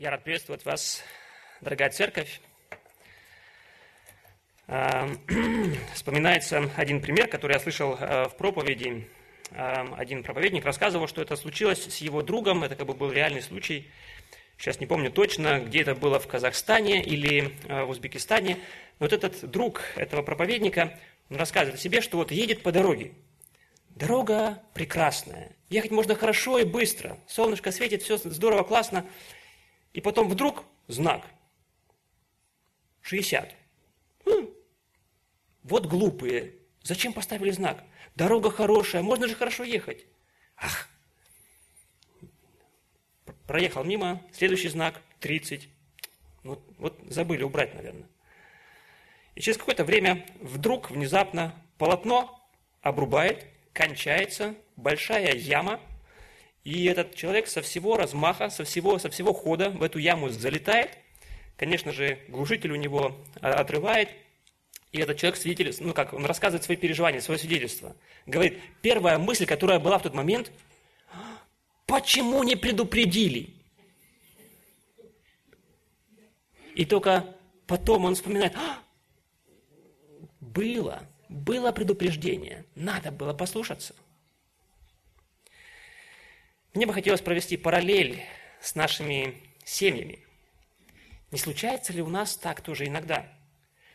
Я рад приветствовать вас, дорогая церковь. А, вспоминается один пример, который я слышал а, в проповеди. А, один проповедник рассказывал, что это случилось с его другом, это как бы был реальный случай. Сейчас не помню точно, где это было, в Казахстане или в Узбекистане. Вот этот друг этого проповедника, он рассказывает о себе, что вот едет по дороге. Дорога прекрасная, ехать можно хорошо и быстро, солнышко светит, все здорово, классно – и потом вдруг знак. 60. Хм. Вот глупые. Зачем поставили знак? Дорога хорошая, можно же хорошо ехать. Ах. Проехал мимо, следующий знак 30. Вот, вот забыли убрать, наверное. И через какое-то время вдруг, внезапно, полотно обрубает, кончается, большая яма – и этот человек со всего размаха, со всего, со всего хода в эту яму залетает. Конечно же, глушитель у него а, отрывает. И этот человек свидетель, ну как, он рассказывает свои переживания, свое свидетельство. Говорит, первая мысль, которая была в тот момент, почему не предупредили? И только потом он вспоминает, «А, было, было предупреждение, надо было послушаться. Мне бы хотелось провести параллель с нашими семьями. Не случается ли у нас так тоже иногда?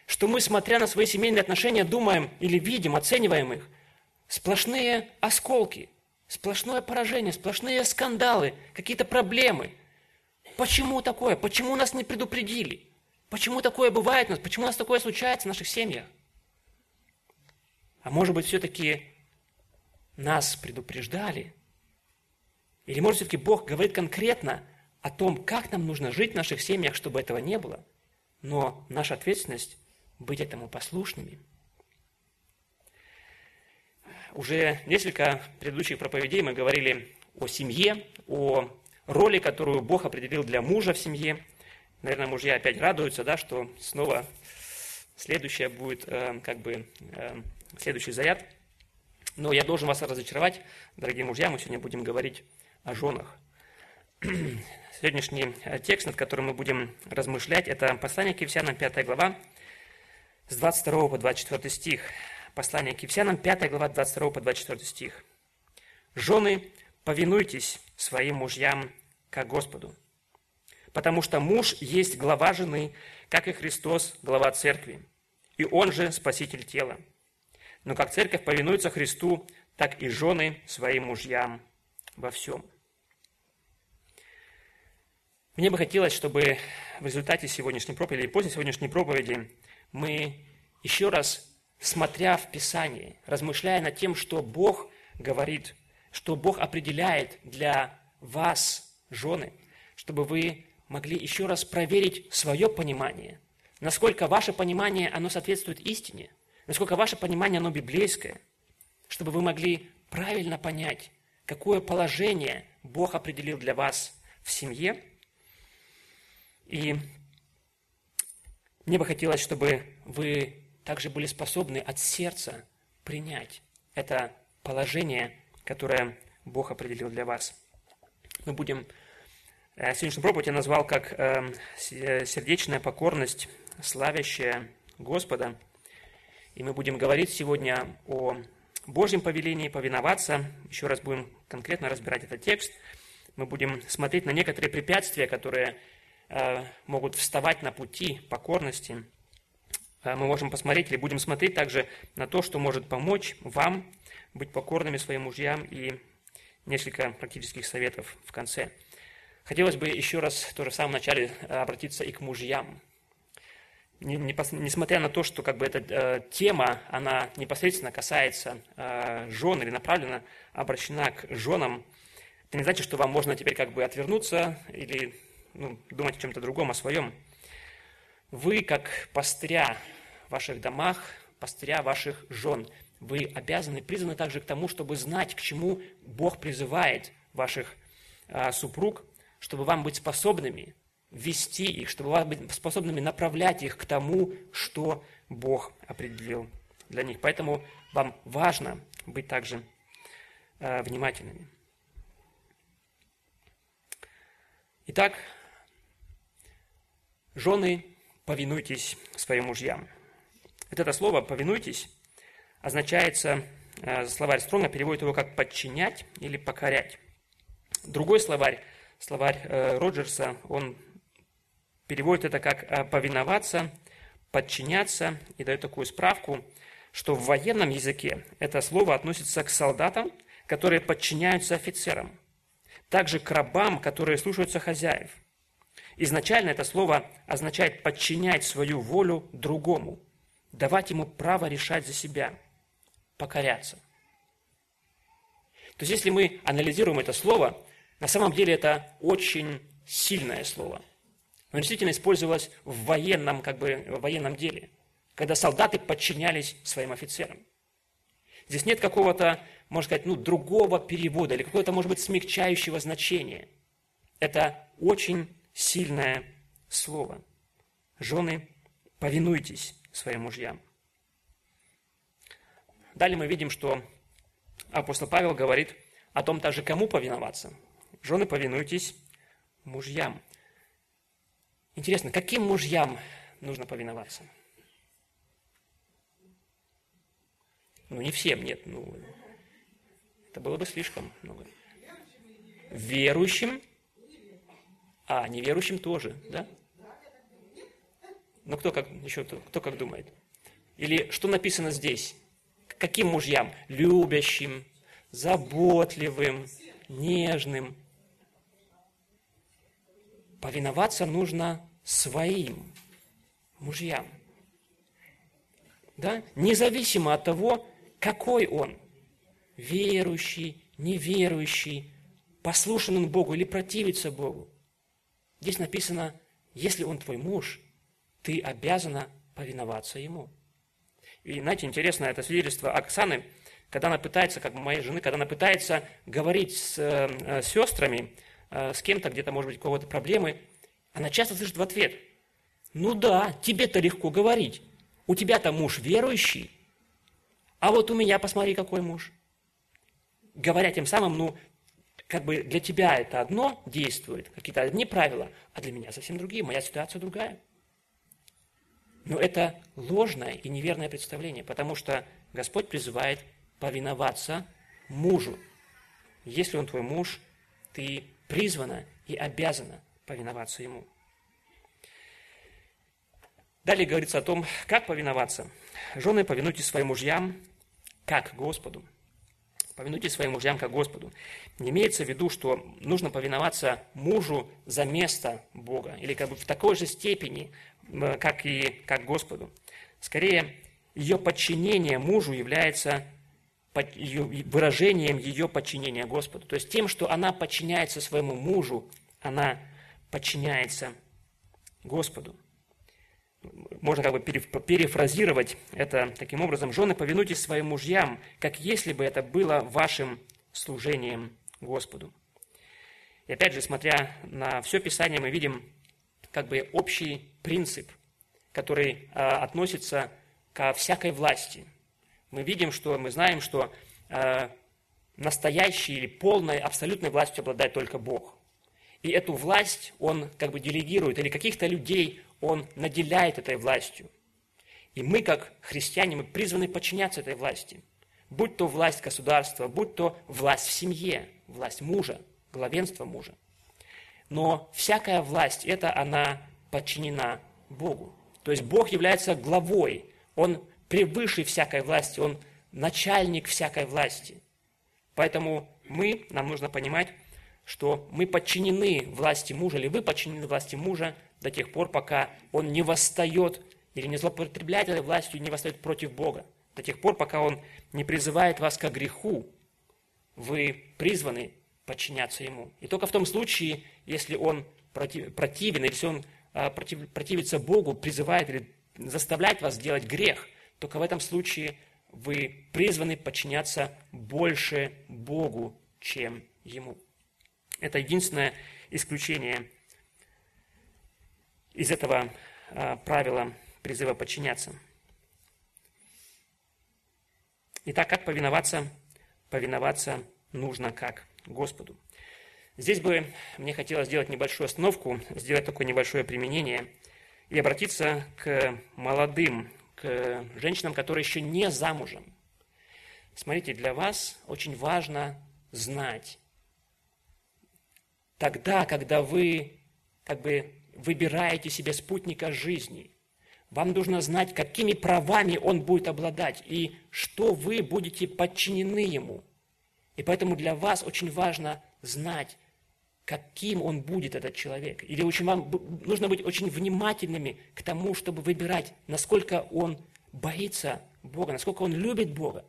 Что мы, смотря на свои семейные отношения, думаем или видим, оцениваем их, сплошные осколки, сплошное поражение, сплошные скандалы, какие-то проблемы. Почему такое? Почему нас не предупредили? Почему такое бывает у нас? Почему у нас такое случается в наших семьях? А может быть, все-таки нас предупреждали – или, может, все-таки Бог говорит конкретно о том, как нам нужно жить в наших семьях, чтобы этого не было. Но наша ответственность – быть этому послушными. Уже несколько предыдущих проповедей мы говорили о семье, о роли, которую Бог определил для мужа в семье. Наверное, мужья опять радуются, да, что снова следующее будет э, как бы э, следующий заряд. Но я должен вас разочаровать, дорогие мужья, мы сегодня будем говорить о женах. Сегодняшний э, текст, над которым мы будем размышлять, это послание к Ефесянам, 5 глава, с 22 по 24 стих. Послание к Ефесянам, 5 глава, 22 по 24 стих. «Жены, повинуйтесь своим мужьям, как Господу, потому что муж есть глава жены, как и Христос, глава церкви, и он же спаситель тела. Но как церковь повинуется Христу, так и жены своим мужьям во всем». Мне бы хотелось, чтобы в результате сегодняшней проповеди или после сегодняшней проповеди мы еще раз, смотря в Писание, размышляя над тем, что Бог говорит, что Бог определяет для вас, жены, чтобы вы могли еще раз проверить свое понимание, насколько ваше понимание, оно соответствует истине, насколько ваше понимание, оно библейское, чтобы вы могли правильно понять, какое положение Бог определил для вас в семье – и мне бы хотелось, чтобы вы также были способны от сердца принять это положение, которое Бог определил для вас. Мы будем... Э, сегодняшнюю проповедь я назвал как э, «Сердечная покорность, славящая Господа». И мы будем говорить сегодня о Божьем повелении повиноваться. Еще раз будем конкретно разбирать этот текст. Мы будем смотреть на некоторые препятствия, которые могут вставать на пути покорности. Э, мы можем посмотреть или будем смотреть также на то, что может помочь вам быть покорными своим мужьям и несколько практических советов в конце. Хотелось бы еще раз тоже в самом начале э, обратиться и к мужьям. Несмотря на то, что как бы эта тема, она непосредственно касается жен или направлена, обращена к женам, это не значит, что вам можно теперь как бы отвернуться или ну, думать о чем-то другом, о своем. Вы, как пастыря в ваших домах, пастыря ваших жен, вы обязаны, призваны также к тому, чтобы знать, к чему Бог призывает ваших а, супруг, чтобы вам быть способными вести их, чтобы вам быть способными направлять их к тому, что Бог определил для них. Поэтому вам важно быть также а, внимательными. Итак, Жены, повинуйтесь своим мужьям. Вот это слово «повинуйтесь» означается, э, словарь Стронга переводит его как «подчинять» или «покорять». Другой словарь, словарь э, Роджерса, он переводит это как э, «повиноваться», «подчиняться» и дает такую справку, что в военном языке это слово относится к солдатам, которые подчиняются офицерам, также к рабам, которые слушаются хозяев. Изначально это слово означает подчинять свою волю другому, давать ему право решать за себя, покоряться. То есть, если мы анализируем это слово, на самом деле это очень сильное слово. Оно действительно использовалось в военном, как бы, в военном деле, когда солдаты подчинялись своим офицерам. Здесь нет какого-то, можно сказать, ну, другого перевода или какого-то, может быть, смягчающего значения. Это очень сильное слово. Жены, повинуйтесь своим мужьям. Далее мы видим, что апостол Павел говорит о том также, кому повиноваться. Жены, повинуйтесь мужьям. Интересно, каким мужьям нужно повиноваться? Ну, не всем, нет. Ну, это было бы слишком много. Верующим, а неверующим тоже, да? Ну, кто как, еще кто, кто как думает? Или что написано здесь? Каким мужьям? Любящим, заботливым, нежным. Повиноваться нужно своим мужьям. Да? Независимо от того, какой он. Верующий, неверующий, послушен он Богу или противится Богу. Здесь написано, если он твой муж, ты обязана повиноваться ему. И знаете, интересно, это свидетельство Оксаны, когда она пытается, как моей жены, когда она пытается говорить с, э, с сестрами, э, с кем-то, где-то, может быть, у кого-то проблемы, она часто слышит в ответ, ну да, тебе-то легко говорить, у тебя-то муж верующий, а вот у меня, посмотри, какой муж. Говоря тем самым, ну, как бы для тебя это одно действует, какие-то одни правила, а для меня совсем другие, моя ситуация другая. Но это ложное и неверное представление, потому что Господь призывает повиноваться мужу. Если он твой муж, ты призвана и обязана повиноваться ему. Далее говорится о том, как повиноваться. Жены, повинуйтесь своим мужьям, как Господу. Повинуйтесь своим мужьям, как Господу. Не имеется в виду, что нужно повиноваться мужу за место Бога, или как бы в такой же степени, как и как Господу. Скорее, ее подчинение мужу является выражением ее подчинения Господу. То есть тем, что она подчиняется своему мужу, она подчиняется Господу. Можно как бы перефразировать это таким образом. Жены, повинуйтесь своим мужьям, как если бы это было вашим служением Господу. И опять же, смотря на все Писание, мы видим как бы общий принцип, который а, относится ко всякой власти. Мы видим, что мы знаем, что а, настоящей или полной, абсолютной властью обладает только Бог. И эту власть он как бы делегирует, или каких-то людей он наделяет этой властью. И мы, как христиане, мы призваны подчиняться этой власти. Будь то власть государства, будь то власть в семье, власть мужа, главенство мужа. Но всякая власть, это она подчинена Богу. То есть Бог является главой, Он превыше всякой власти, Он начальник всякой власти. Поэтому мы, нам нужно понимать, что мы подчинены власти мужа, или вы подчинены власти мужа до тех пор, пока он не восстает или не злоупотребляет этой властью, не восстает против Бога. До тех пор, пока он не призывает вас к греху, вы призваны подчиняться ему. И только в том случае, если он против, противен, если он а, против, противится Богу, призывает или заставляет вас делать грех, только в этом случае вы призваны подчиняться больше Богу, чем Ему. Это единственное исключение из этого а, правила призыва подчиняться. Итак, как повиноваться? Повиноваться нужно как Господу. Здесь бы мне хотелось сделать небольшую остановку, сделать такое небольшое применение. и обратиться к молодым, к женщинам, которые еще не замужем. Смотрите, для вас очень важно знать, тогда, когда вы как бы выбираете себе спутника жизни, вам нужно знать, какими правами он будет обладать и что вы будете подчинены ему. И поэтому для вас очень важно знать, каким он будет, этот человек. Или очень вам нужно быть очень внимательными к тому, чтобы выбирать, насколько он боится Бога, насколько он любит Бога.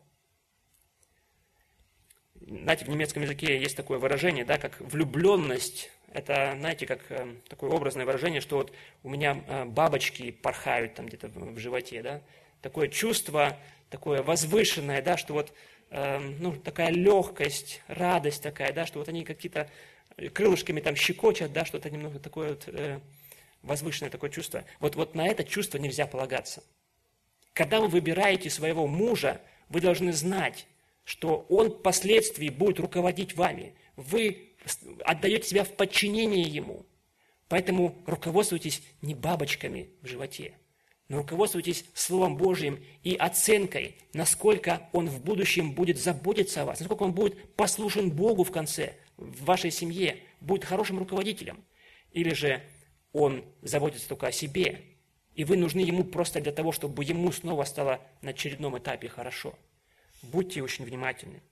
Знаете, в немецком языке есть такое выражение, да, как влюбленность. Это, знаете, как э, такое образное выражение, что вот у меня э, бабочки порхают там где-то в животе, да. Такое чувство, такое возвышенное, да, что вот, э, ну, такая легкость, радость такая, да, что вот они какие-то крылышками там щекочат, да, что-то немного такое вот, возвышенное такое чувство. Вот, вот на это чувство нельзя полагаться. Когда вы выбираете своего мужа, вы должны знать, что он впоследствии будет руководить вами. Вы отдаете себя в подчинение ему. Поэтому руководствуйтесь не бабочками в животе, но руководствуйтесь Словом Божьим и оценкой, насколько он в будущем будет заботиться о вас, насколько он будет послушен Богу в конце, в вашей семье, будет хорошим руководителем. Или же он заботится только о себе, и вы нужны ему просто для того, чтобы ему снова стало на очередном этапе хорошо. Будьте очень внимательны.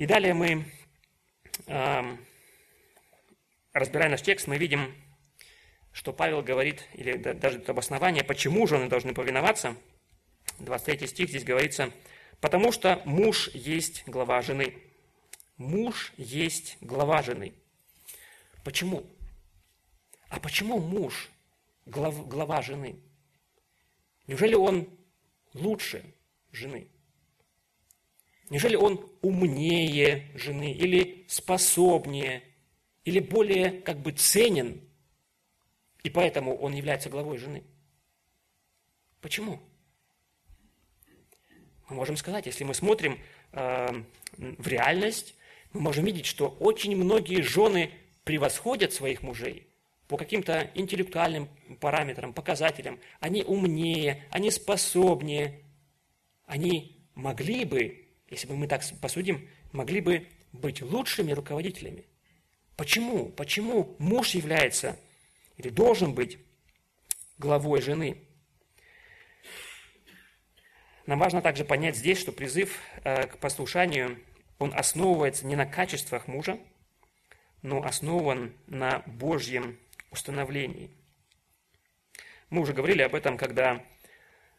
И далее мы, разбирая наш текст, мы видим, что Павел говорит, или даже это обоснование, почему жены должны повиноваться. 23 стих здесь говорится, «Потому что муж есть глава жены». Муж есть глава жены. Почему? А почему муж глав, глава жены? Неужели он лучше жены? Неужели он умнее жены или способнее, или более как бы ценен, и поэтому он является главой жены? Почему? Мы можем сказать, если мы смотрим э, в реальность, мы можем видеть, что очень многие жены превосходят своих мужей по каким-то интеллектуальным параметрам, показателям. Они умнее, они способнее. Они могли бы, если бы мы так посудим, могли бы быть лучшими руководителями. Почему? Почему муж является или должен быть главой жены? Нам важно также понять здесь, что призыв э, к послушанию, он основывается не на качествах мужа, но основан на Божьем установлений. Мы уже говорили об этом, когда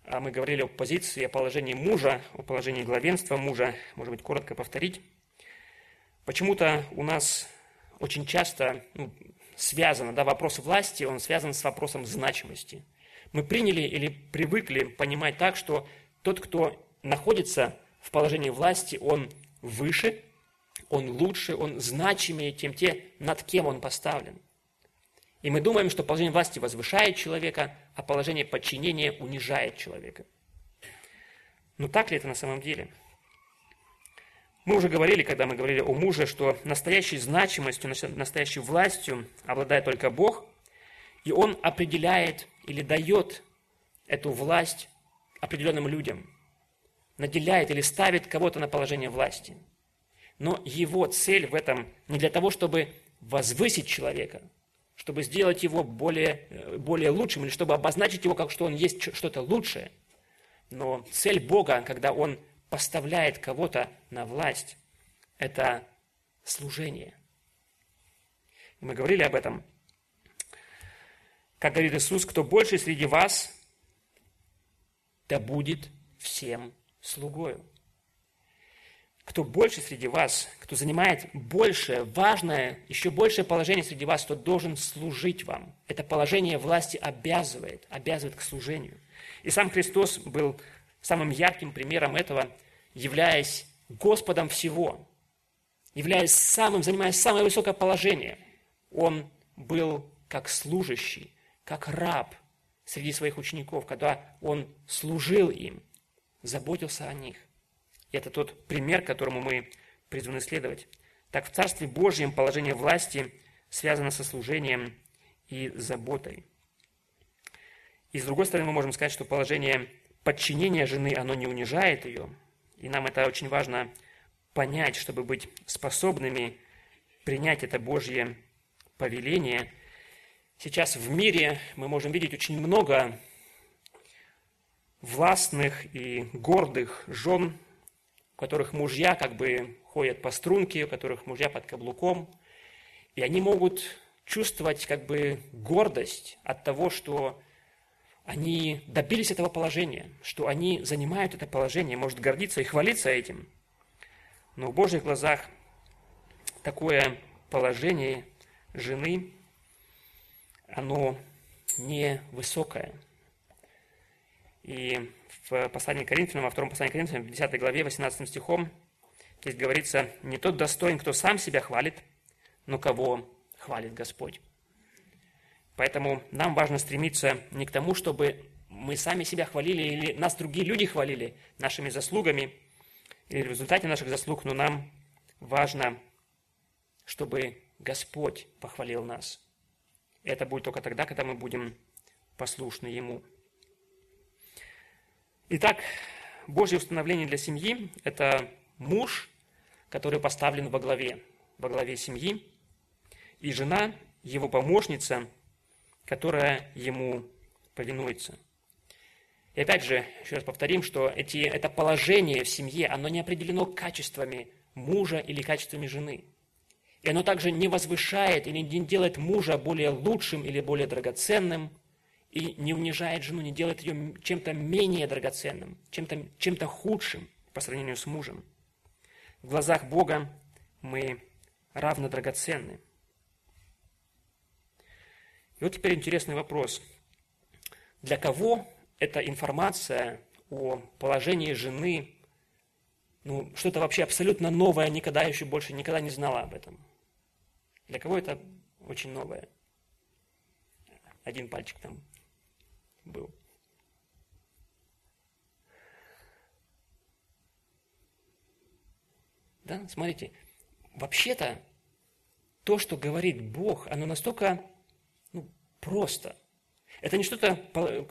мы говорили о позиции, о положении мужа, о положении главенства мужа. Может быть, коротко повторить. Почему-то у нас очень часто ну, связано, да, вопрос власти, он связан с вопросом значимости. Мы приняли или привыкли понимать так, что тот, кто находится в положении власти, он выше, он лучше, он значимее, чем те, над кем он поставлен – и мы думаем, что положение власти возвышает человека, а положение подчинения унижает человека. Но так ли это на самом деле? Мы уже говорили, когда мы говорили о муже, что настоящей значимостью, настоящей властью обладает только Бог, и Он определяет или дает эту власть определенным людям, наделяет или ставит кого-то на положение власти. Но его цель в этом не для того, чтобы возвысить человека – чтобы сделать его более, э, более лучшим, или чтобы обозначить его как что он есть что-то лучшее. Но цель Бога, когда Он поставляет кого-то на власть, это служение. Мы говорили об этом. Как говорит Иисус, кто больше среди вас, да будет всем слугою кто больше среди вас, кто занимает большее, важное, еще большее положение среди вас, тот должен служить вам. Это положение власти обязывает, обязывает к служению. И сам Христос был самым ярким примером этого, являясь Господом всего, являясь самым, занимая самое высокое положение. Он был как служащий, как раб среди своих учеников, когда он служил им, заботился о них. И это тот пример, которому мы призваны следовать. Так в Царстве Божьем положение власти связано со служением, и заботой. И с другой стороны, мы можем сказать, что положение подчинения жены, оно не унижает ее. И нам это очень важно понять, чтобы быть способными принять это Божье повеление. Сейчас в мире мы можем видеть очень много властных и гордых жен, которых мужья как бы ходят по струнке, у которых мужья под каблуком, и они могут чувствовать как бы гордость от того, что они добились этого положения, что они занимают это положение, может гордиться и хвалиться этим. Но в Божьих глазах такое положение жены, оно невысокое. И в послании к Коринфянам, во втором послании к Коринфянам, в 10 главе, 18 стихом, здесь говорится, «Не тот достоин, кто сам себя хвалит, но кого хвалит Господь». Поэтому нам важно стремиться не к тому, чтобы мы сами себя хвалили или нас другие люди хвалили нашими заслугами или в результате наших заслуг, но нам важно, чтобы Господь похвалил нас. Это будет только тогда, когда мы будем послушны Ему. Итак, Божье установление для семьи – это муж, который поставлен во главе, во главе семьи, и жена, его помощница – которая ему повинуется. И опять же, еще раз повторим, что эти, это положение в семье, оно не определено качествами мужа или качествами жены. И оно также не возвышает или не делает мужа более лучшим или более драгоценным, и не унижает жену, не делает ее чем-то менее драгоценным, чем-то чем худшим по сравнению с мужем. В глазах Бога мы равно драгоценны – и вот теперь интересный вопрос. Для кого эта информация о положении жены, ну, что-то вообще абсолютно новое, никогда еще больше никогда не знала об этом? Для кого это очень новое? Один пальчик там был. Да, смотрите, вообще-то то, что говорит Бог, оно настолько просто. Это не что-то,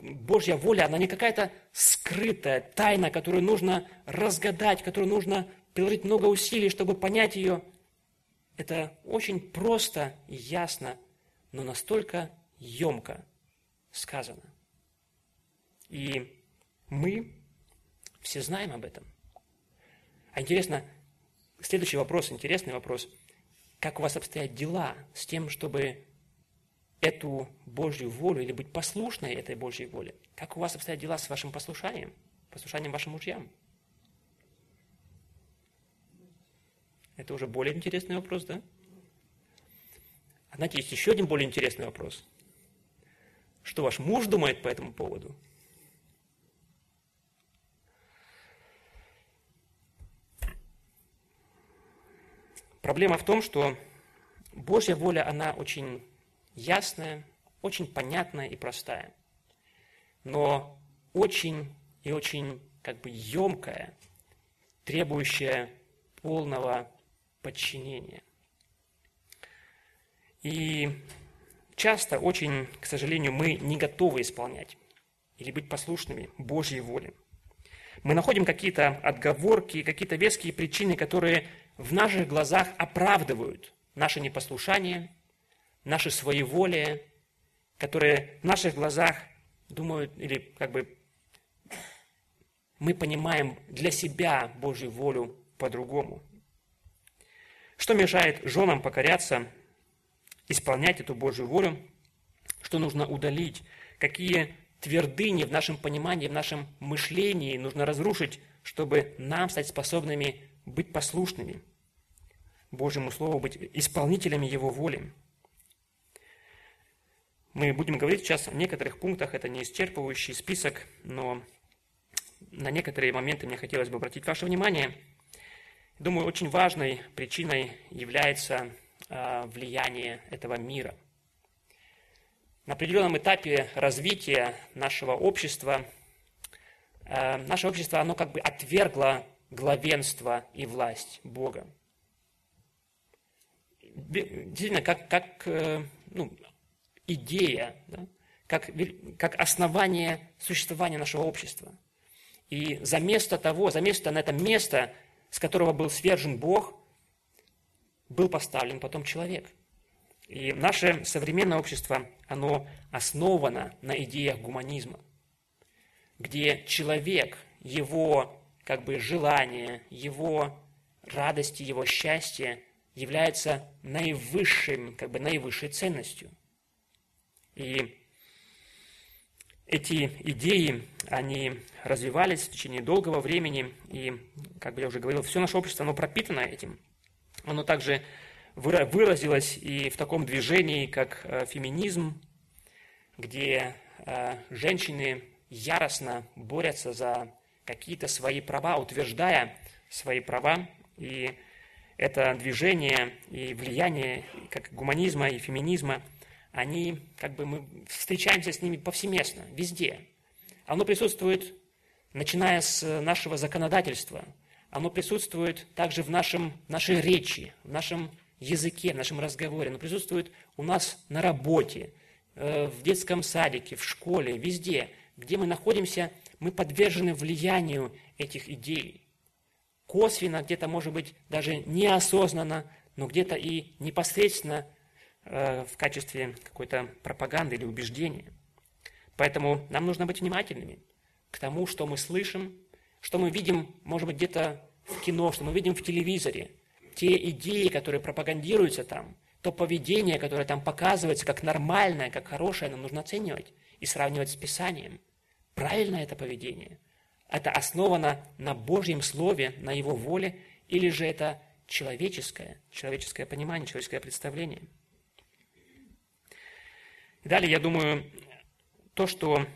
Божья воля, она не какая-то скрытая тайна, которую нужно разгадать, которую нужно приложить много усилий, чтобы понять ее. Это очень просто и ясно, но настолько емко сказано. И мы все знаем об этом. А интересно, следующий вопрос, интересный вопрос. Как у вас обстоят дела с тем, чтобы эту Божью волю или быть послушной этой Божьей воле? Как у вас обстоят дела с вашим послушанием, послушанием вашим мужьям? Это уже более интересный вопрос, да? А знаете, есть еще один более интересный вопрос. Что ваш муж думает по этому поводу? Проблема в том, что Божья воля, она очень ясная, очень понятная и простая, но очень и очень как бы емкая, требующая полного подчинения. И часто, очень, к сожалению, мы не готовы исполнять или быть послушными Божьей воле. Мы находим какие-то отговорки, какие-то веские причины, которые в наших глазах оправдывают наше непослушание, наше своеволие, которые в наших глазах думают, или как бы мы понимаем для себя Божью волю по-другому. Что мешает женам покоряться, исполнять эту Божью волю? Что нужно удалить? Какие твердыни в нашем понимании, в нашем мышлении нужно разрушить, чтобы нам стать способными быть послушными Божьему Слову, быть исполнителями Его воли? Мы будем говорить сейчас о некоторых пунктах, это не исчерпывающий список, но на некоторые моменты мне хотелось бы обратить ваше внимание. Думаю, очень важной причиной является а, влияние этого мира. На определенном этапе развития нашего общества, а, наше общество, оно как бы отвергло главенство и власть Бога. Действительно, как, как э, ну, идея, да, как, как основание существования нашего общества. И за место того, за место на это место, с которого был свержен Бог, был поставлен потом человек. И наше современное общество, оно основано на идеях гуманизма, где человек, его как бы желание, его радости, его счастье является наивысшим, как бы наивысшей ценностью. И эти идеи, они развивались в течение долгого времени, и, как бы я уже говорил, все наше общество, оно пропитано этим. Оно также выразилось и в таком движении, как э, феминизм, где э, женщины яростно борются за какие-то свои права, утверждая свои права, и это движение и влияние как гуманизма и феминизма, они, как бы мы встречаемся с ними повсеместно, везде. Оно присутствует, начиная с нашего законодательства, оно присутствует также в нашем, нашей речи, в нашем языке, в нашем разговоре, оно присутствует у нас на работе, э, в детском садике, в школе, везде, где мы находимся, мы подвержены влиянию этих идей косвенно, где-то, может быть, даже неосознанно, но где-то и непосредственно э, в качестве какой-то пропаганды или убеждения. Поэтому нам нужно быть внимательными к тому, что мы слышим, что мы видим, может быть, где-то в кино, что мы видим в телевизоре, те идеи, которые пропагандируются там, то поведение, которое там показывается как нормальное, как хорошее, нам нужно оценивать и сравнивать с Писанием. Правильно это поведение – это основано на Божьем Слове, на Его воле, или же это человеческое, человеческое понимание, человеческое представление. далее, я думаю, то, что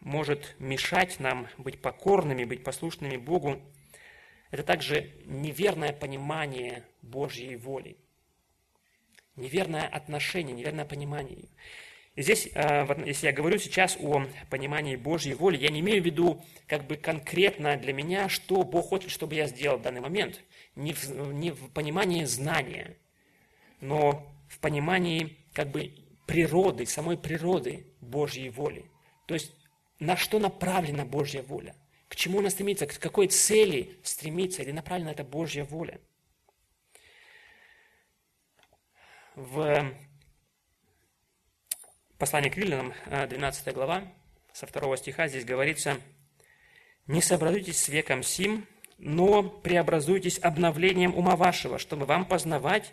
может мешать нам быть покорными, быть послушными Богу, это также неверное понимание Божьей воли, неверное отношение, неверное понимание. Здесь, а, если я говорю сейчас о понимании Божьей воли, я не имею в виду как бы конкретно для меня, что Бог хочет, чтобы я сделал в данный момент. Не в, не в понимании знания, но в понимании как бы природы, самой природы Божьей воли. То есть на что направлена Божья воля, к чему она стремится, к какой цели стремится или направлена эта Божья воля. В Послание к Римлянам, 12 глава, со второго стиха здесь говорится, «Не сообразуйтесь с веком сим, но преобразуйтесь обновлением ума вашего, чтобы вам познавать,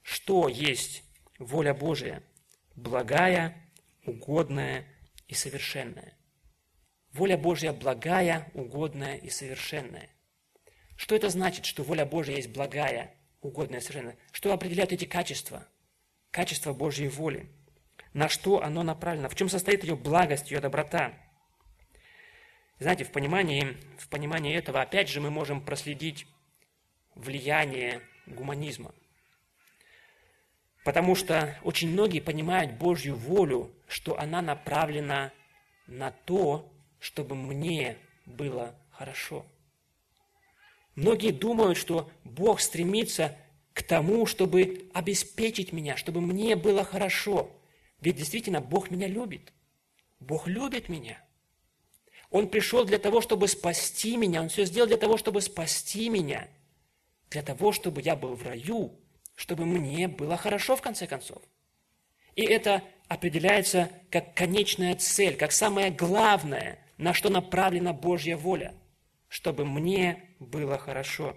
что есть воля Божия, благая, угодная и совершенная». Воля Божья благая, угодная и совершенная. Что это значит, что воля Божья есть благая, угодная и совершенная? Что определяют эти качества? Качества Божьей воли – на что оно направлено, в чем состоит ее благость, ее доброта. Знаете, в понимании, в понимании этого, опять же, мы можем проследить влияние гуманизма. Потому что очень многие понимают Божью волю, что она направлена на то, чтобы мне было хорошо. Многие думают, что Бог стремится к тому, чтобы обеспечить меня, чтобы мне было хорошо. Ведь действительно Бог меня любит. Бог любит меня. Он пришел для того, чтобы спасти меня. Он все сделал для того, чтобы спасти меня. Для того, чтобы я был в раю, чтобы мне было хорошо в конце концов. И это определяется как конечная цель, как самое главное, на что направлена Божья воля, чтобы мне было хорошо.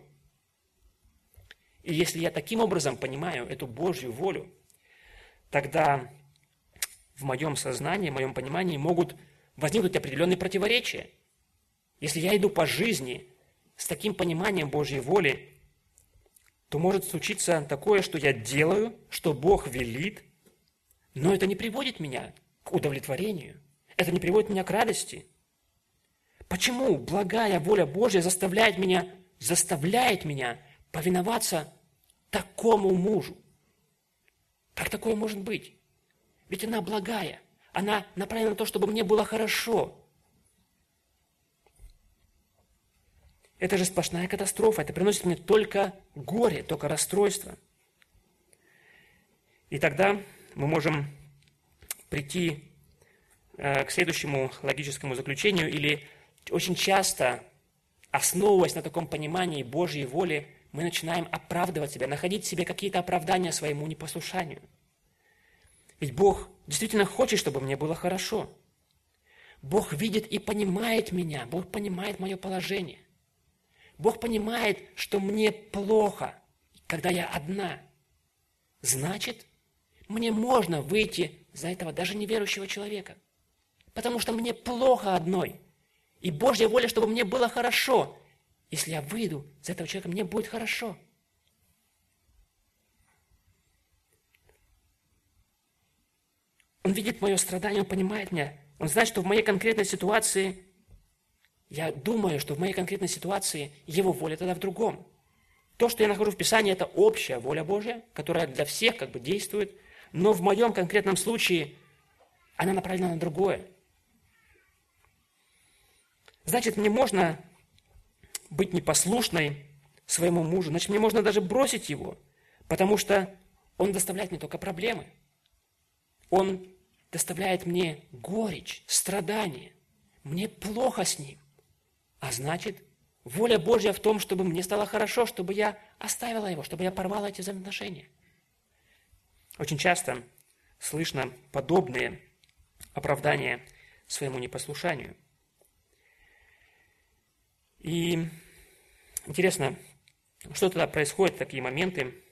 И если я таким образом понимаю эту Божью волю, тогда в моем сознании, в моем понимании могут возникнуть определенные противоречия. Если я иду по жизни с таким пониманием Божьей воли, то может случиться такое, что я делаю, что Бог велит, но это не приводит меня к удовлетворению, это не приводит меня к радости. Почему благая воля Божья заставляет меня, заставляет меня повиноваться такому мужу? Как такое может быть? Ведь она благая. Она направлена на то, чтобы мне было хорошо. Это же сплошная катастрофа. Это приносит мне только горе, только расстройство. И тогда мы можем прийти э, к следующему логическому заключению или очень часто, основываясь на таком понимании Божьей воли, мы начинаем оправдывать себя, находить себе какие-то оправдания своему непослушанию. Ведь Бог действительно хочет, чтобы мне было хорошо. Бог видит и понимает меня, Бог понимает мое положение. Бог понимает, что мне плохо, когда я одна. Значит, мне можно выйти за этого даже неверующего человека. Потому что мне плохо одной. И Божья воля, чтобы мне было хорошо. Если я выйду за этого человека, мне будет хорошо. Он видит мое страдание, он понимает меня. Он знает, что в моей конкретной ситуации, я думаю, что в моей конкретной ситуации его воля тогда в другом. То, что я нахожу в Писании, это общая воля Божья, которая для всех как бы действует, но в моем конкретном случае она направлена на другое. Значит, мне можно быть непослушной своему мужу, значит, мне можно даже бросить его, потому что он доставляет мне только проблемы. Он доставляет мне горечь, страдания. Мне плохо с ним. А значит, воля Божья в том, чтобы мне стало хорошо, чтобы я оставила его, чтобы я порвала эти взаимоотношения. Очень часто слышно подобные оправдания своему непослушанию. И интересно, что тогда происходит в такие моменты,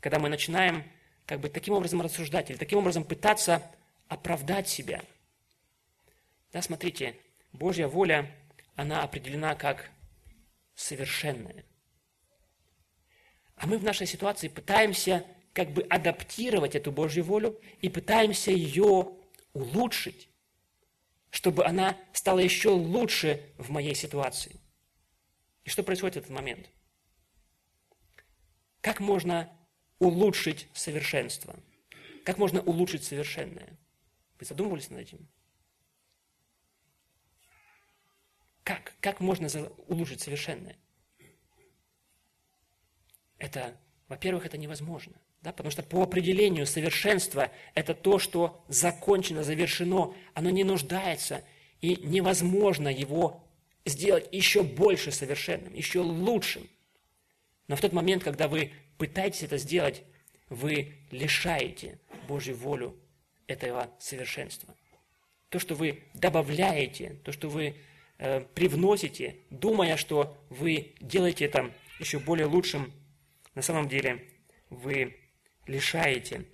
когда мы начинаем как бы таким образом рассуждать или таким образом пытаться оправдать себя. Да, смотрите, Божья воля, она определена как совершенная. А мы в нашей ситуации пытаемся как бы адаптировать эту Божью волю и пытаемся ее улучшить, чтобы она стала еще лучше в моей ситуации. И что происходит в этот момент? Как можно улучшить совершенство? Как можно улучшить совершенное? Вы задумывались над этим? Как? Как можно улучшить совершенное? Это, во-первых, это невозможно. Да, потому что по определению совершенство – это то, что закончено, завершено, оно не нуждается, и невозможно его сделать еще больше совершенным, еще лучшим. Но в тот момент, когда вы пытаетесь это сделать, вы лишаете Божью волю этого совершенства. То, что вы добавляете, то, что вы э, привносите, думая, что вы делаете это еще более лучшим, на самом деле вы лишаете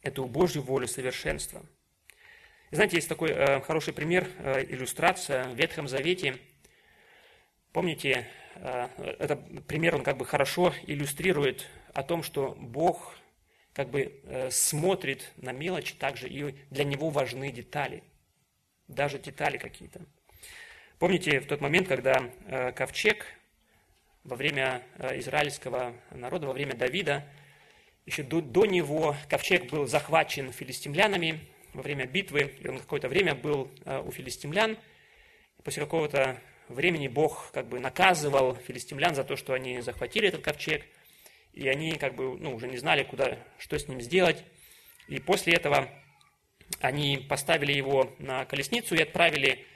эту Божью волю совершенства. знаете, есть такой э, хороший пример, э, иллюстрация в Ветхом Завете. Помните, э, этот пример, он как бы хорошо иллюстрирует о том, что Бог как бы э, смотрит на мелочи также, и для него важны детали, даже детали какие-то. Помните в тот момент, когда э, ковчег во время израильского народа, во время Давида, еще до, до него ковчег был захвачен филистимлянами во время битвы, и он какое-то время был у филистимлян. После какого-то времени Бог как бы наказывал филистимлян за то, что они захватили этот ковчег, и они как бы ну, уже не знали, куда, что с ним сделать. И после этого они поставили его на колесницу и отправили,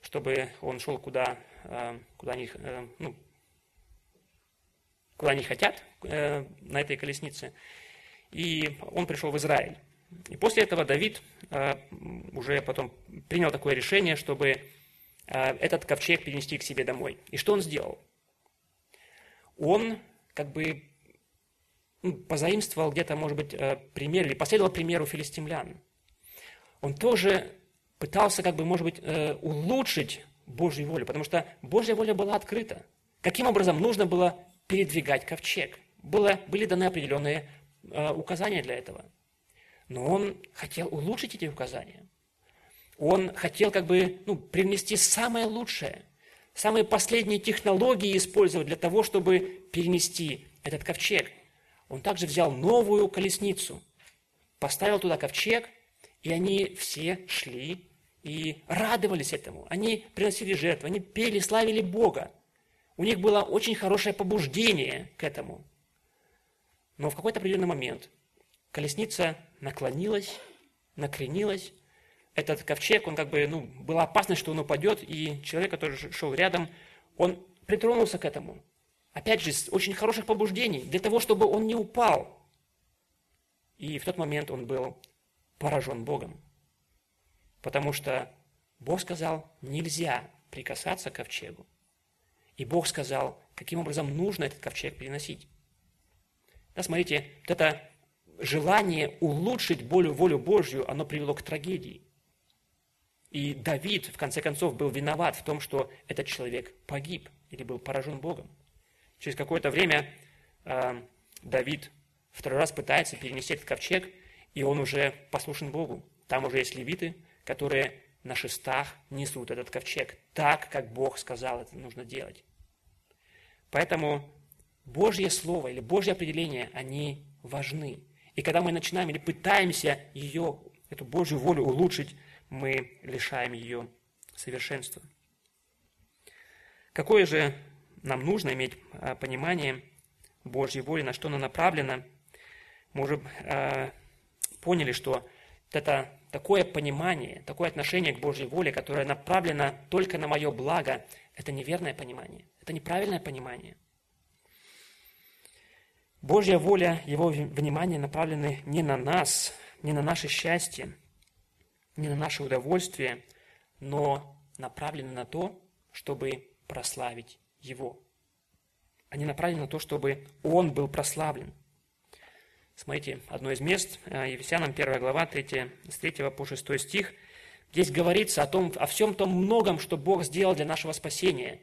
чтобы он шел куда, э, куда они, ну, куда они хотят, э, на этой колеснице. И он пришел в Израиль. И после этого Давид э, уже потом принял такое решение, чтобы э, этот ковчег перенести к себе домой. И что он сделал? Он как бы ну, позаимствовал где-то, может быть, э, пример или последовал примеру филистимлян. Он тоже пытался, как бы, может быть, э, улучшить Божью волю, потому что Божья воля была открыта. Каким образом нужно было передвигать ковчег. Было, были даны определенные э, указания для этого. Но он хотел улучшить эти указания. Он хотел как бы ну, привнести самое лучшее, самые последние технологии использовать для того, чтобы перенести этот ковчег. Он также взял новую колесницу, поставил туда ковчег, и они все шли и радовались этому. Они приносили жертвы, они пели, славили Бога. У них было очень хорошее побуждение к этому. Но в какой-то определенный момент колесница наклонилась, накренилась. Этот ковчег, он как бы, ну, была опасность, что он упадет, и человек, который шел рядом, он притронулся к этому. Опять же, с очень хороших побуждений, для того, чтобы он не упал. И в тот момент он был поражен Богом. Потому что Бог сказал, нельзя прикасаться к ковчегу. И Бог сказал, каким образом нужно этот ковчег переносить. Да, смотрите, вот это желание улучшить более волю Божью, оно привело к трагедии. И Давид, в конце концов, был виноват в том, что этот человек погиб или был поражен Богом. Через какое-то время э, Давид второй раз пытается перенести этот ковчег, и он уже послушен Богу. Там уже есть левиты, которые на шестах несут этот ковчег так, как Бог сказал, это нужно делать. Поэтому Божье Слово или Божье определение, они важны. И когда мы начинаем или пытаемся ее, эту Божью волю улучшить, мы лишаем ее совершенства. Какое же нам нужно иметь а, понимание Божьей воли, на что она направлена? Мы уже э, поняли, что это такое понимание, такое отношение к Божьей воле, которое направлено только на мое благо, это неверное понимание, это неправильное понимание. Божья воля, Его внимание направлены не на нас, не на наше счастье, не на наше удовольствие, но направлены на то, чтобы прославить Его. Они направлены на то, чтобы Он был прославлен. Смотрите, одно из мест, э, Ефесянам 1 глава, 3, с 3 по 6 стих. Здесь говорится о, том, о всем том многом, что Бог сделал для нашего спасения.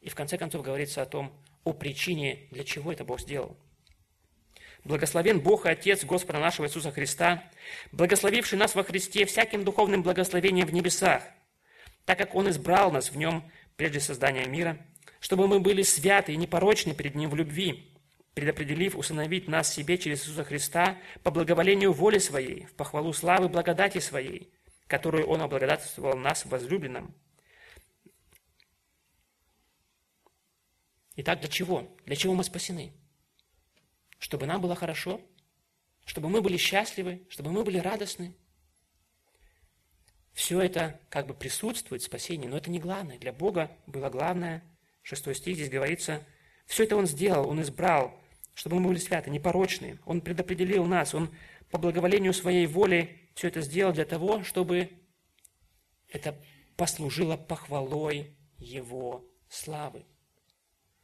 И в конце концов говорится о том, о причине, для чего это Бог сделал. Благословен Бог и Отец Господа нашего Иисуса Христа, благословивший нас во Христе всяким духовным благословением в небесах, так как Он избрал нас в Нем прежде создания мира, чтобы мы были святы и непорочны перед Ним в любви, предопределив усыновить нас себе через Иисуса Христа по благоволению воли Своей, в похвалу славы благодати Своей, которую Он облагодатствовал нас возлюбленным. Итак, для чего? Для чего мы спасены? Чтобы нам было хорошо, чтобы мы были счастливы, чтобы мы были радостны. Все это как бы присутствует в спасении, но это не главное. Для Бога было главное. Шестой стих здесь говорится, все это Он сделал, Он избрал, чтобы мы были святы, непорочны. Он предопределил нас, Он по благоволению своей воли все это сделал для того, чтобы это послужило похвалой Его славы.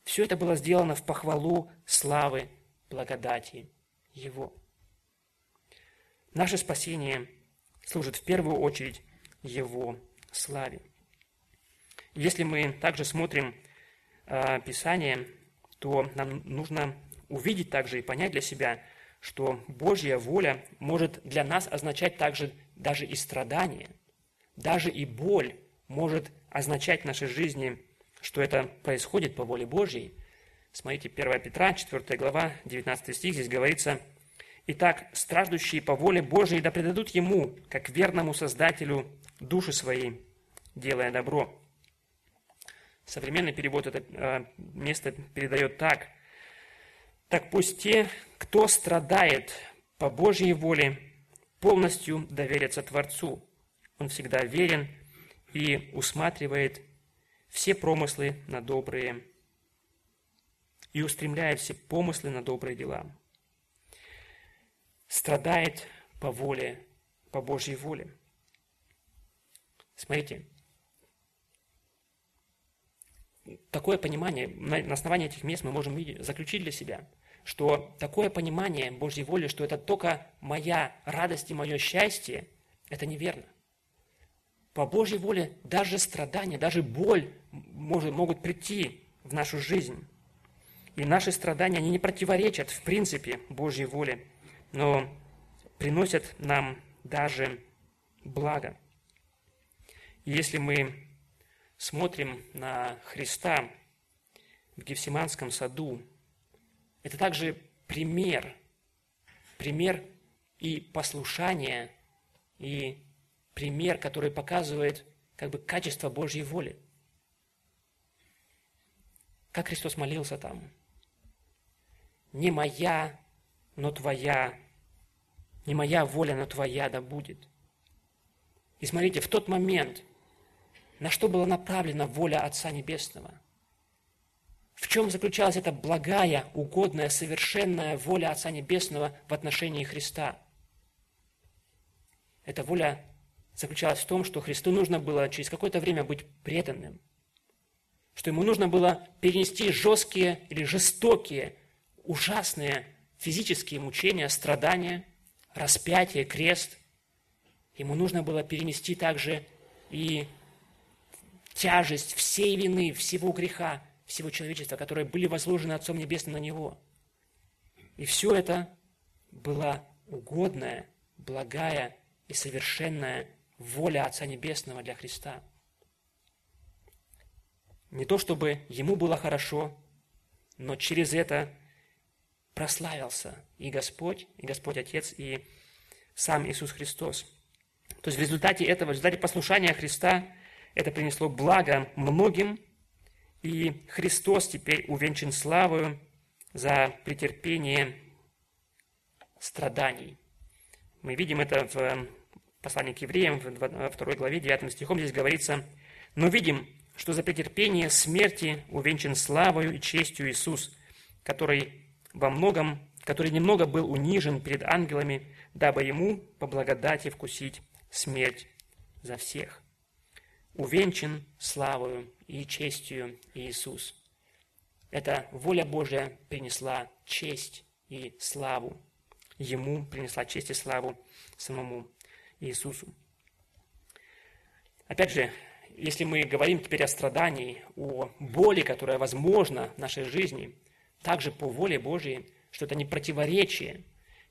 Все это было сделано в похвалу славы благодати Его. Наше спасение служит в первую очередь Его славе. Если мы также смотрим э, Писание, то нам нужно увидеть также и понять для себя, что Божья воля может для нас означать также даже и страдания, даже и боль может означать в нашей жизни, что это происходит по воле Божьей – Смотрите, 1 Петра, 4 глава, 19 стих, здесь говорится, «Итак, страждущие по воле Божией да предадут Ему, как верному Создателю, души свои, делая добро». Современный перевод это э, место передает так. «Так пусть те, кто страдает по Божьей воле, полностью доверятся Творцу. Он всегда верен и усматривает все промыслы на добрые и устремляет все помыслы на добрые дела. Страдает по воле, по Божьей воле. Смотрите, такое понимание, на основании этих мест мы можем заключить для себя, что такое понимание Божьей воли, что это только моя радость и мое счастье, это неверно. По Божьей воле даже страдания, даже боль может, могут прийти в нашу жизнь. И наши страдания, они не противоречат, в принципе, Божьей воле, но приносят нам даже благо. И если мы смотрим на Христа в Гефсиманском саду, это также пример, пример и послушания, и пример, который показывает как бы качество Божьей воли. Как Христос молился там – не моя, но твоя, не моя воля, но твоя да будет. И смотрите, в тот момент, на что была направлена воля Отца Небесного? В чем заключалась эта благая, угодная, совершенная воля Отца Небесного в отношении Христа? Эта воля заключалась в том, что Христу нужно было через какое-то время быть преданным, что ему нужно было перенести жесткие или жестокие, ужасные физические мучения, страдания, распятие, крест. Ему нужно было перенести также и тяжесть всей вины, всего греха, всего человечества, которые были возложены Отцом Небесным на него. И все это была угодная, благая и совершенная воля Отца Небесного для Христа. Не то, чтобы ему было хорошо, но через это прославился и Господь, и Господь Отец, и сам Иисус Христос. То есть в результате этого, в результате послушания Христа, это принесло благо многим, и Христос теперь увенчан славою за претерпение страданий. Мы видим это в послании к евреям, в 2 главе, 9 стихом, здесь говорится, «Но видим, что за претерпение смерти увенчан славою и честью Иисус, который во многом, который немного был унижен перед ангелами, дабы ему по благодати вкусить смерть за всех. Увенчан славою и честью Иисус. Эта воля Божья принесла честь и славу. Ему принесла честь и славу самому Иисусу. Опять же, если мы говорим теперь о страдании, о боли, которая возможна в нашей жизни – также по воле Божьей, что это не противоречие,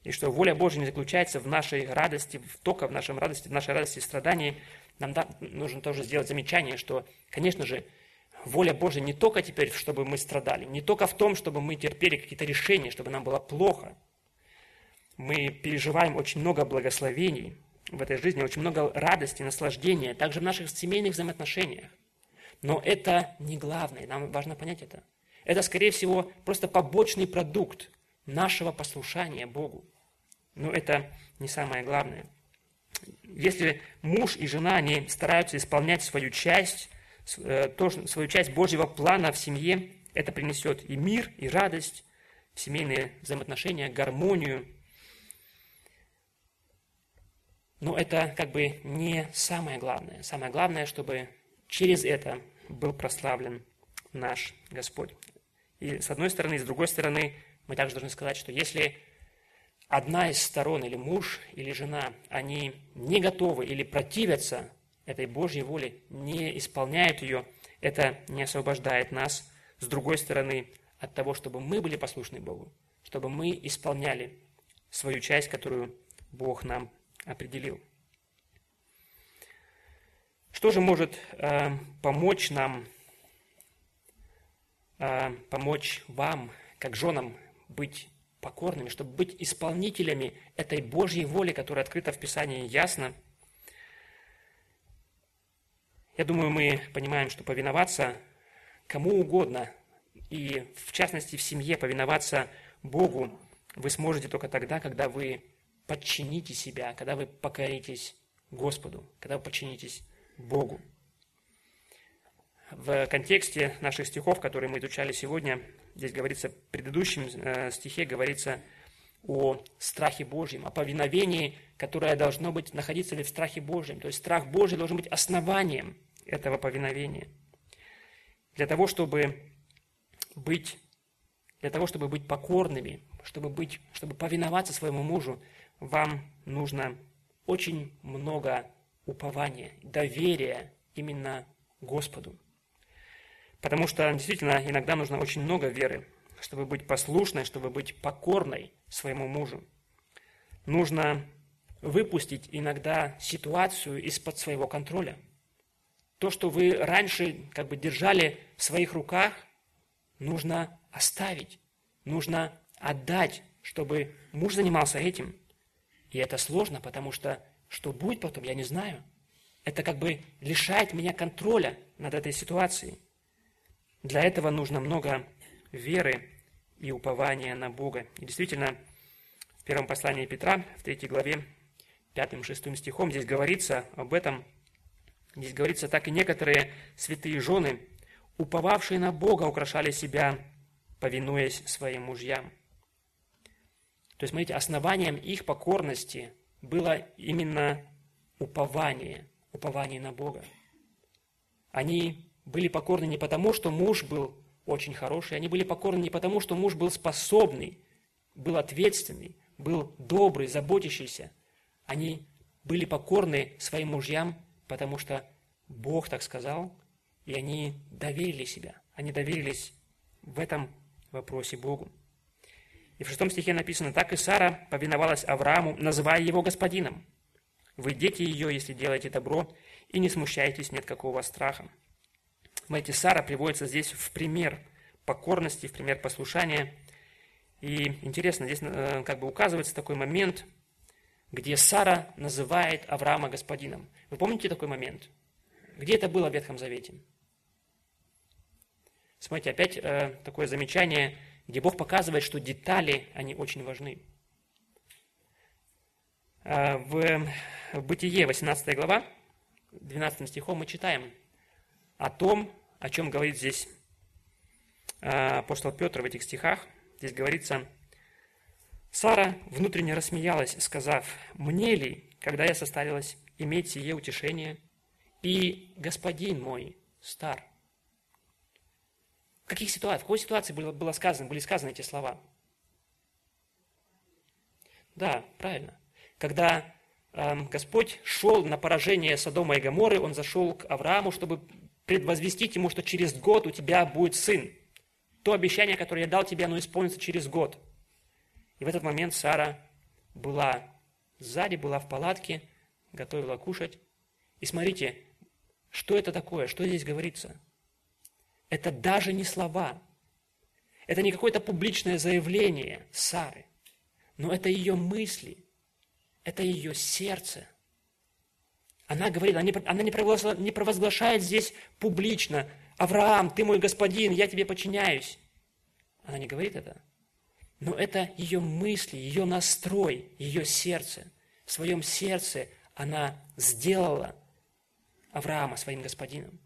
и что воля Божья не заключается в нашей радости, только в нашем радости, в нашей радости и страдании, нам да, нужно тоже сделать замечание, что, конечно же, воля Божья не только теперь, чтобы мы страдали, не только в том, чтобы мы терпели какие-то решения, чтобы нам было плохо. Мы переживаем очень много благословений в этой жизни, очень много радости, наслаждения, также в наших семейных взаимоотношениях. Но это не главное, нам важно понять это – это, скорее всего, просто побочный продукт нашего послушания Богу. Но это не самое главное. Если муж и жена, они стараются исполнять свою часть, э, свою часть Божьего плана в семье, это принесет и мир, и радость, семейные взаимоотношения, гармонию. Но это как бы не самое главное. Самое главное, чтобы через это был прославлен наш Господь. И с одной стороны, и с другой стороны, мы также должны сказать, что если одна из сторон, или муж, или жена, они не готовы или противятся этой Божьей воле, не исполняют ее, это не освобождает нас, с другой стороны, от того, чтобы мы были послушны Богу, чтобы мы исполняли свою часть, которую Бог нам определил. Что же может э, помочь нам помочь вам, как женам, быть покорными, чтобы быть исполнителями этой Божьей воли, которая открыта в Писании ясно. Я думаю, мы понимаем, что повиноваться кому угодно, и в частности в семье повиноваться Богу, вы сможете только тогда, когда вы подчините себя, когда вы покоритесь Господу, когда вы подчинитесь Богу. В контексте наших стихов, которые мы изучали сегодня, здесь говорится, в предыдущем э, стихе говорится о страхе Божьем, о повиновении, которое должно быть, находиться ли в страхе Божьем. То есть страх Божий должен быть основанием этого повиновения. Для того, чтобы быть, для того, чтобы быть покорными, чтобы, быть, чтобы повиноваться своему мужу, вам нужно очень много упования, доверия именно Господу. Потому что действительно иногда нужно очень много веры, чтобы быть послушной, чтобы быть покорной своему мужу. Нужно выпустить иногда ситуацию из-под своего контроля. То, что вы раньше как бы держали в своих руках, нужно оставить, нужно отдать, чтобы муж занимался этим. И это сложно, потому что что будет потом, я не знаю. Это как бы лишает меня контроля над этой ситуацией. Для этого нужно много веры и упования на Бога. И действительно, в первом послании Петра, в третьей главе, 5-6 стихом, здесь говорится об этом. Здесь говорится, так и некоторые святые жены, уповавшие на Бога, украшали себя, повинуясь своим мужьям. То есть, смотрите, основанием их покорности было именно упование, упование на Бога. Они были покорны не потому, что муж был очень хороший, они были покорны не потому, что муж был способный, был ответственный, был добрый, заботящийся. Они были покорны своим мужьям, потому что Бог так сказал, и они доверили себя. Они доверились в этом вопросе Богу. И в шестом стихе написано, «Так и Сара повиновалась Аврааму, называя его господином. Вы дети ее, если делаете добро, и не смущаетесь, нет какого страха». Смотрите, Сара приводится здесь в пример покорности, в пример послушания. И интересно, здесь э, как бы указывается такой момент, где Сара называет Авраама господином. Вы помните такой момент? Где это было в Ветхом Завете? Смотрите, опять э, такое замечание – где Бог показывает, что детали, они очень важны. А, в Бытие, 18 глава, 12 стихом мы читаем о том, о чем говорит здесь а, апостол Петр в этих стихах. Здесь говорится, «Сара внутренне рассмеялась, сказав, «Мне ли, когда я состарилась, иметь сие утешение, и господин мой стар?» В каких ситуациях, в какой ситуации было, было сказано, были сказаны эти слова? Да, правильно. Когда э, Господь шел на поражение Содома и Гаморы, Он зашел к Аврааму, чтобы предвозвестить ему, что через год у тебя будет сын. То обещание, которое я дал тебе, оно исполнится через год. И в этот момент Сара была сзади, была в палатке, готовила кушать. И смотрите, что это такое, что здесь говорится – это даже не слова. Это не какое-то публичное заявление Сары, но это ее мысли, это ее сердце. Она говорит, она не провозглашает, не провозглашает здесь публично, Авраам, ты мой господин, я тебе подчиняюсь. Она не говорит это. Но это ее мысли, ее настрой, ее сердце. В своем сердце она сделала Авраама своим господином.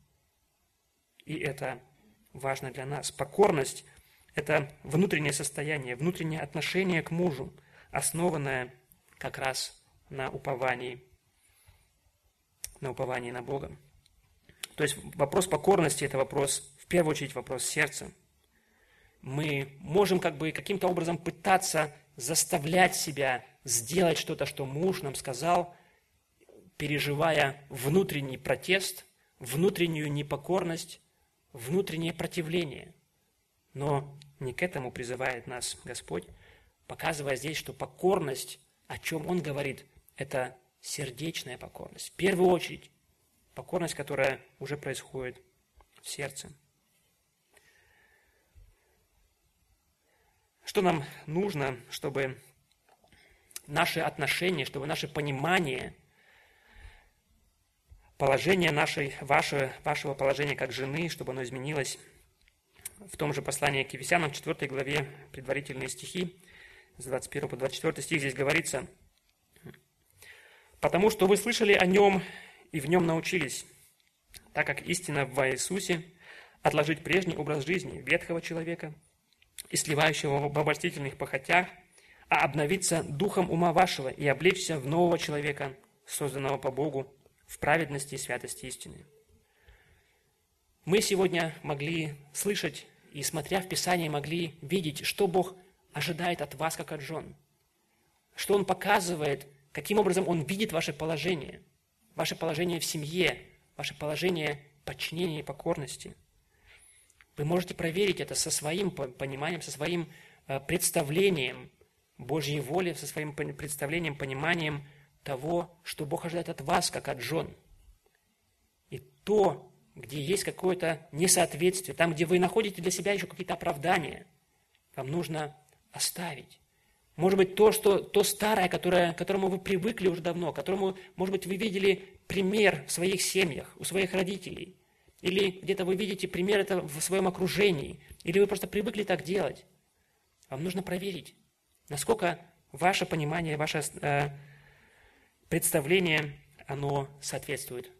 И это важно для нас. Покорность – это внутреннее состояние, внутреннее отношение к мужу, основанное как раз на уповании, на уповании на Бога. То есть вопрос покорности – это вопрос, в первую очередь, вопрос сердца. Мы можем как бы каким-то образом пытаться заставлять себя сделать что-то, что муж нам сказал, переживая внутренний протест, внутреннюю непокорность, внутреннее противление. Но не к этому призывает нас Господь, показывая здесь, что покорность, о чем Он говорит, это сердечная покорность. В первую очередь, покорность, которая уже происходит в сердце. Что нам нужно, чтобы наши отношения, чтобы наше понимание положение нашей, ваше, вашего положения как жены, чтобы оно изменилось. В том же послании к Ефесянам, в 4 главе, предварительные стихи, с 21 по 24 стих здесь говорится, «Потому что вы слышали о нем и в нем научились, так как истина в Иисусе, отложить прежний образ жизни ветхого человека и сливающего в обольстительных похотях, а обновиться духом ума вашего и облечься в нового человека, созданного по Богу, в праведности и святости истины. Мы сегодня могли слышать и, смотря в Писание, могли видеть, что Бог ожидает от вас, как от жен. Что Он показывает, каким образом Он видит ваше положение, ваше положение в семье, ваше положение подчинения и покорности. Вы можете проверить это со своим пониманием, со своим э, представлением Божьей воли, со своим представлением, пониманием – того, что Бог ожидает от вас, как от жен. И то, где есть какое-то несоответствие, там, где вы находите для себя еще какие-то оправдания, вам нужно оставить. Может быть, то, что, то старое, которое, к которому вы привыкли уже давно, которому, может быть, вы видели пример в своих семьях, у своих родителей, или где-то вы видите пример это в своем окружении, или вы просто привыкли так делать. Вам нужно проверить, насколько ваше понимание, ваше э, представление, оно соответствует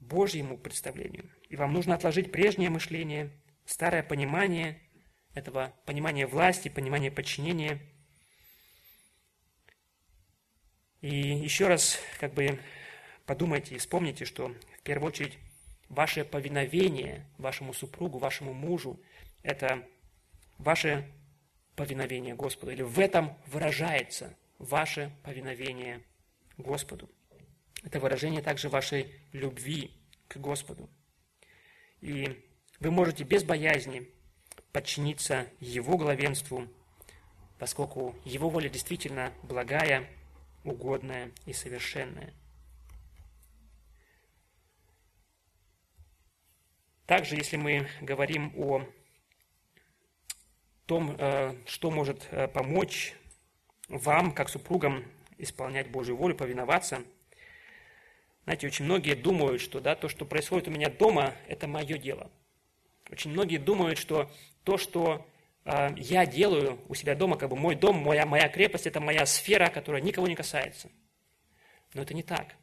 Божьему представлению. И вам нужно отложить прежнее мышление, старое понимание этого понимания власти, понимания подчинения. И еще раз как бы подумайте и вспомните, что в первую очередь ваше повиновение вашему супругу, вашему мужу – это ваше повиновение Господу. Или в этом выражается ваше повиновение Господу. Это выражение также вашей любви к Господу. И вы можете без боязни подчиниться Его главенству, поскольку Его воля действительно благая, угодная и совершенная. Также, если мы говорим о том, э, что может э, помочь вам, как супругам, исполнять Божью волю, повиноваться. Знаете, очень многие думают, что да, то, что происходит у меня дома, это мое дело. Очень многие думают, что то, что я делаю у себя дома, как бы мой дом, моя, моя крепость, это моя сфера, которая никого не касается. Но это не так.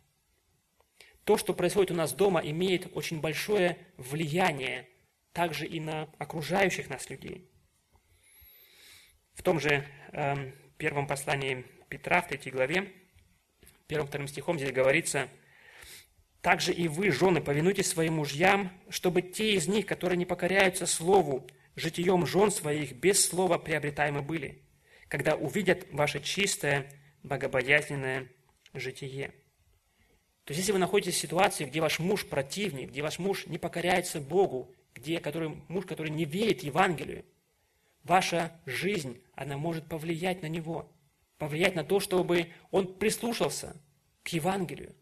То, что происходит у нас дома, имеет очень большое влияние также и на окружающих нас людей. В том же э, первом послании Петра, в третьей главе, первым-вторым стихом здесь говорится, «Также и вы, жены, повинуйтесь своим мужьям, чтобы те из них, которые не покоряются слову, житием жен своих без слова приобретаемы были, когда увидят ваше чистое, богобоязненное житие». То есть, если вы находитесь в ситуации, где ваш муж противник, где ваш муж не покоряется Богу, где который, муж, который не верит Евангелию, ваша жизнь, она может повлиять на него – повлиять на то, чтобы он прислушался к Евангелию.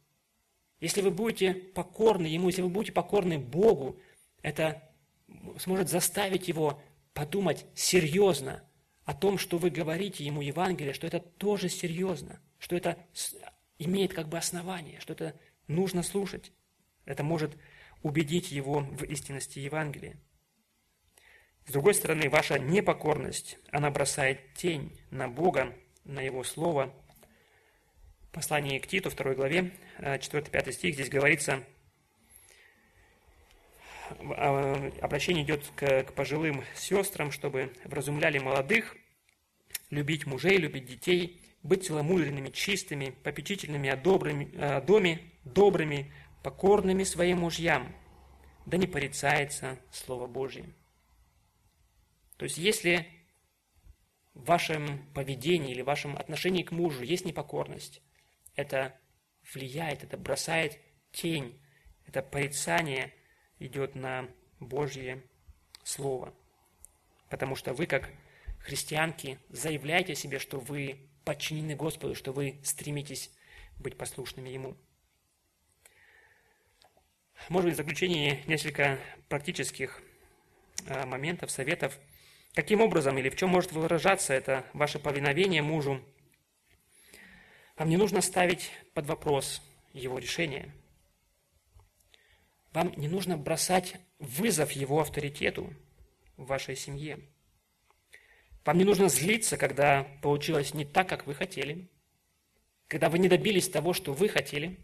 Если вы будете покорны Ему, если вы будете покорны Богу, это сможет заставить его подумать серьезно о том, что вы говорите ему Евангелие, что это тоже серьезно, что это имеет как бы основание, что это нужно слушать. Это может убедить его в истинности Евангелия. С другой стороны, ваша непокорность, она бросает тень на Бога, на Его Слово. Послание к Титу, 2 главе, 4-5 э, стих, здесь говорится, обращение идет к, к пожилым сестрам, чтобы вразумляли молодых, любить мужей, любить детей, быть целомудренными, чистыми, попечительными о, добрыми, о доме, добрыми, покорными своим мужьям, да не порицается Слово Божье. То есть, если в вашем поведении или в вашем отношении к мужу есть непокорность, это влияет, это бросает тень, это порицание идет на Божье Слово. Потому что вы, как христианки, заявляете о себе, что вы подчинены Господу, что вы стремитесь быть послушными Ему. Может быть, в заключение несколько практических а, моментов, советов – Каким образом или в чем может выражаться это ваше повиновение мужу? Вам не нужно ставить под вопрос его решение. Вам не нужно бросать вызов его авторитету в вашей семье. Вам не нужно злиться, когда получилось не так, как вы хотели, когда вы не добились того, что вы хотели.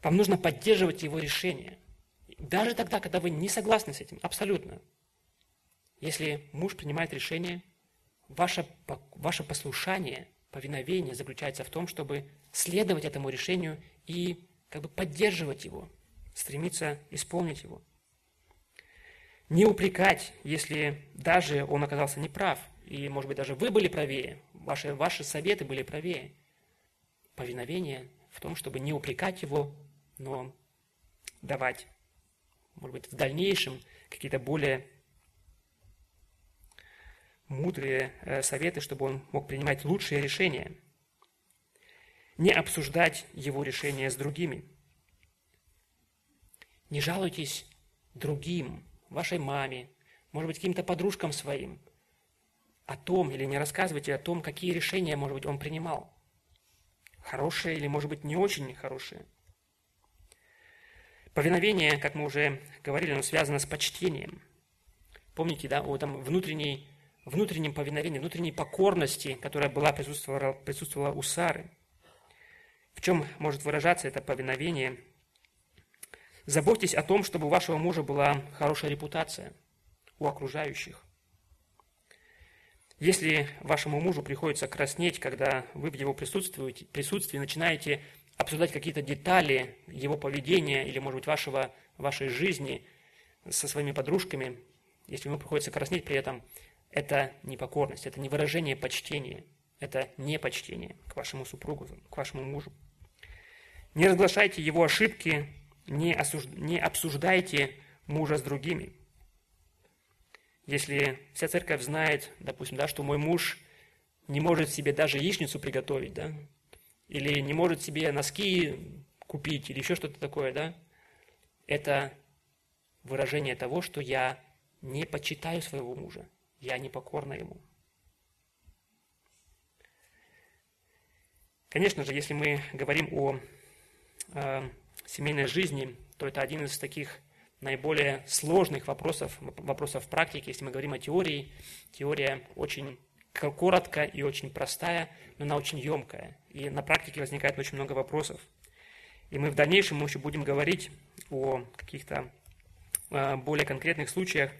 Вам нужно поддерживать его решение. Даже тогда, когда вы не согласны с этим, абсолютно. Если муж принимает решение, ваше, ваше послушание, повиновение заключается в том, чтобы следовать этому решению и как бы поддерживать его, стремиться исполнить его. Не упрекать, если даже он оказался неправ, и, может быть, даже вы были правее, ваши, ваши советы были правее. Повиновение в том, чтобы не упрекать его, но давать, может быть, в дальнейшем какие-то более мудрые э, советы, чтобы он мог принимать лучшие решения. Не обсуждать его решения с другими. Не жалуйтесь другим, вашей маме, может быть, каким-то подружкам своим о том, или не рассказывайте о том, какие решения, может быть, он принимал. Хорошие или, может быть, не очень хорошие. Повиновение, как мы уже говорили, оно связано с почтением. Помните, да, о там внутренней внутреннем повиновении, внутренней покорности, которая была присутствовала, присутствовала у Сары. В чем может выражаться это повиновение? Заботьтесь о том, чтобы у вашего мужа была хорошая репутация у окружающих. Если вашему мужу приходится краснеть, когда вы в его присутствии, присутствии начинаете обсуждать какие-то детали его поведения или, может быть, вашего, вашей жизни со своими подружками, если ему приходится краснеть при этом, это не покорность, это не выражение почтения, это не почтение к вашему супругу, к вашему мужу. Не разглашайте его ошибки, не, осуж... не обсуждайте мужа с другими. Если вся церковь знает, допустим, да, что мой муж не может себе даже яичницу приготовить, да, или не может себе носки купить, или еще что-то такое, да, это выражение того, что я не почитаю своего мужа, я не покорна ему. Конечно же, если мы говорим о семейной жизни, то это один из таких наиболее сложных вопросов, вопросов практики. Если мы говорим о теории, теория очень коротко и очень простая, но она очень емкая. И на практике возникает очень много вопросов. И мы в дальнейшем мы еще будем говорить о каких-то а, более конкретных случаях.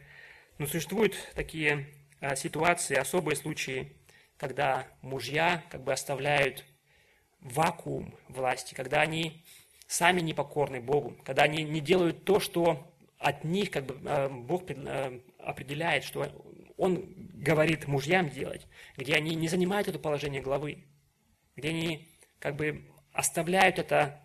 Но существуют такие а, ситуации, особые случаи, когда мужья как бы оставляют вакуум власти, когда они сами непокорны Богу, когда они не делают то, что от них как бы а, Бог определяет, что Он говорит мужьям делать, где они не занимают это положение главы, где они как бы оставляют это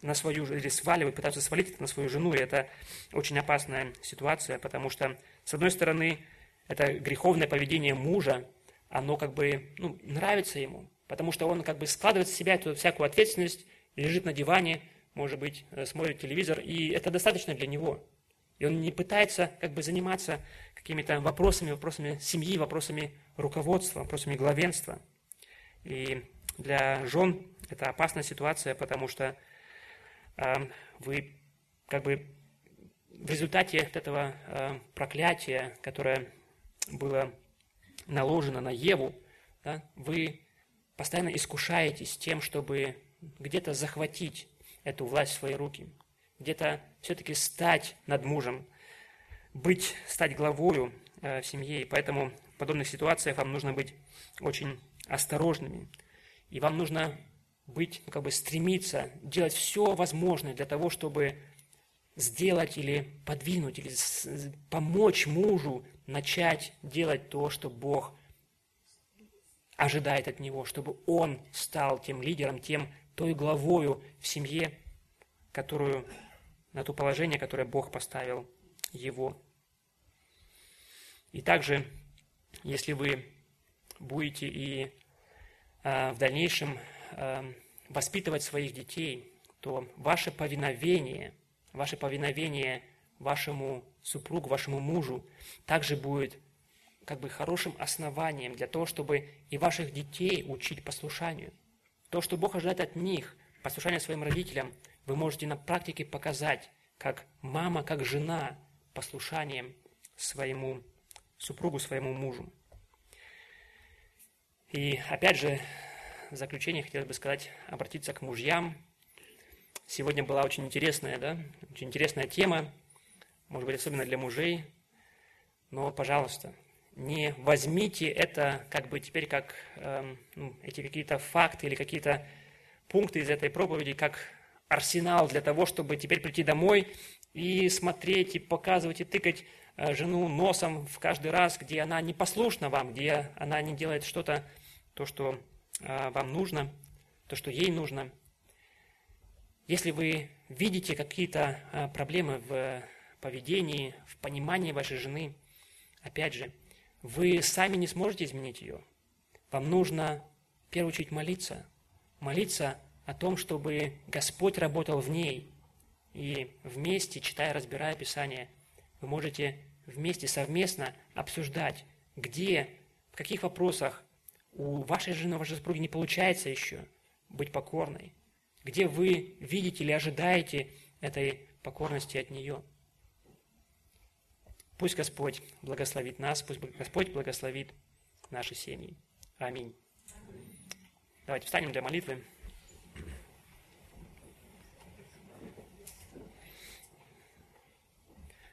на свою или сваливают, пытаются свалить это на свою жену, и это очень опасная ситуация, потому что, с одной стороны, это греховное поведение мужа, оно как бы ну, нравится ему, потому что он как бы складывает в себя эту всякую ответственность, лежит на диване, может быть, э, смотрит телевизор, и это достаточно для него. И он не пытается как бы заниматься какими-то вопросами, вопросами семьи, вопросами руководства, вопросами главенства. И для жен это опасная ситуация, потому что э, вы как бы в результате этого э, проклятия, которое было наложено на Еву, да, вы постоянно искушаетесь тем, чтобы где-то захватить эту власть в свои руки, где-то все-таки стать над мужем, быть, стать главою э, в семье. И поэтому в подобных ситуациях вам нужно быть очень осторожными. И вам нужно быть, ну, как бы стремиться делать все возможное для того, чтобы сделать или подвинуть, или помочь мужу начать делать то, что Бог ожидает от него, чтобы он стал тем лидером, тем той главою в семье, которую, на то положение, которое Бог поставил его. И также, если вы будете и э, в дальнейшем э, воспитывать своих детей, то ваше повиновение, ваше повиновение вашему супругу, вашему мужу также будет как бы хорошим основанием для того, чтобы и ваших детей учить послушанию. То, что Бог ожидает от них, послушание своим родителям, вы можете на практике показать, как мама, как жена, послушанием своему супругу, своему мужу. И опять же, в заключение хотелось бы сказать, обратиться к мужьям. Сегодня была очень интересная, да, очень интересная тема, может быть, особенно для мужей. Но, пожалуйста, не возьмите это как бы теперь как э, ну, эти какие-то факты или какие-то пункты из этой проповеди как арсенал для того, чтобы теперь прийти домой и смотреть, и показывать, и тыкать э, жену носом в каждый раз, где она не послушна вам, где она не делает что-то, то, что а, вам нужно, то, что ей нужно. Если вы видите какие-то а, проблемы в поведении, в понимании вашей жены, опять же, вы сами не сможете изменить ее. Вам нужно, в первую очередь, молиться. Молиться о том, чтобы Господь работал в ней. И вместе, читая, разбирая Писание, вы можете вместе, совместно обсуждать, где, в каких вопросах у вашей жены, у вашей супруги не получается еще быть покорной, где вы видите или ожидаете этой покорности от нее. Пусть Господь благословит нас, пусть Господь благословит наши семьи. Аминь. Давайте встанем для молитвы.